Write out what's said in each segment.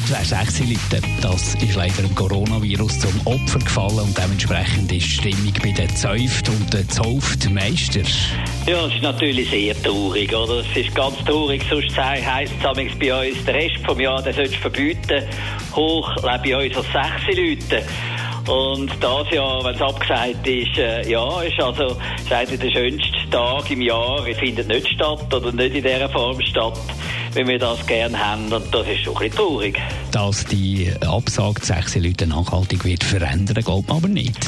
Heute wäre 6 Leute. Das ist leider dem Coronavirus zum Opfer gefallen und dementsprechend ist die Stimmung bei den Zäuft und den Zauftmeister. Ja, es ist natürlich sehr traurig, oder? Es ist ganz traurig, sonst heisst es bei uns, der Rest vom Jahr, den sollst du verbieten. Hoch lebe bei uns als 6 Leute. Und das Jahr, wenn es abgesagt ist, äh, ja, ist also ist der schönste Tag im Jahr. Er findet nicht statt oder nicht in dieser Form statt, wie wir das gerne haben. Und das ist schon ein bisschen traurig. Dass die Absage sechs Leute nachhaltig wird verändern, glaubt man aber nicht.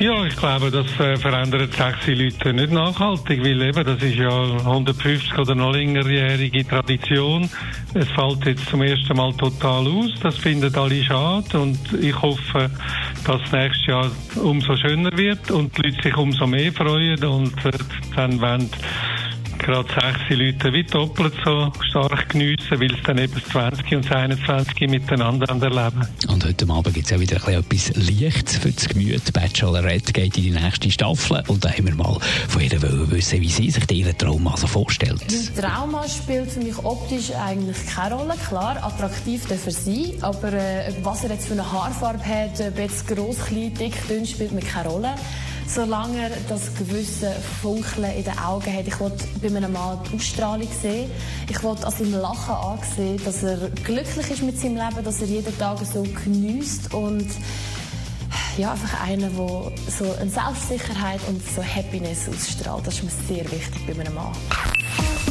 Ja, ich glaube, das äh, verändert sechs Leute nicht nachhaltig, weil eben, das ist ja 150 oder noch längerjährige Tradition. Es fällt jetzt zum ersten Mal total aus. Das finden alle schade und ich hoffe, dass nächstes Jahr umso schöner wird und die Leute sich umso mehr freuen und äh, dann wollen gerade sechs Leute wie doppelt so stark geniessen, weil es dann eben 20 und 21 miteinander erleben. Und heute Abend gibt es ja wieder ein bisschen etwas Lichts für das Gemüt. Bachelorette geht in die nächste Staffel und da haben wir mal von ihr wissen, wie sie sich ihren Traum also vorstellt. Mein Trauma spielt für mich optisch eigentlich keine Rolle. Klar, attraktiv darf er sein, aber äh, was er jetzt für eine Haarfarbe hat, ob jetzt gross, klein, dick, dünn, spielt mir keine Rolle solange er das gewisse Funkeln in den Augen hat. Ich wollte bei einem Mann die Ausstrahlung sehen. Ich wollte an seinem Lachen ansehen, dass er glücklich ist mit seinem Leben, dass er jeden Tag so genießt und ja, einfach einer, der so eine Selbstsicherheit und so Happiness ausstrahlt. Das ist mir sehr wichtig bei einem Mann.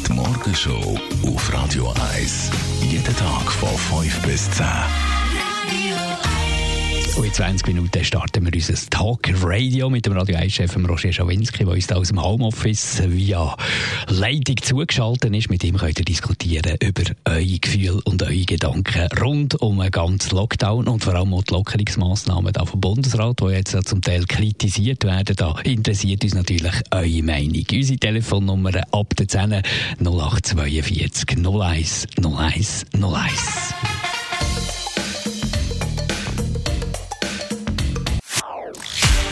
Die Morgenshow auf Radio 1. Jeden Tag von 5 bis 10. Und in 20 Minuten starten wir unser Talk Radio mit dem Radio 1-Chef Roger Schawinski, der uns da aus dem Homeoffice via Leitung zugeschaltet ist. Mit ihm könnt ihr diskutieren über eure Gefühle und eure Gedanken rund um einen ganzen Lockdown und vor allem auch die Lockerungsmaßnahmen da vom Bundesrat, die jetzt ja zum Teil kritisiert werden. Da interessiert uns natürlich eure Meinung. Unsere Telefonnummer ab der 10 0842 01 01 01.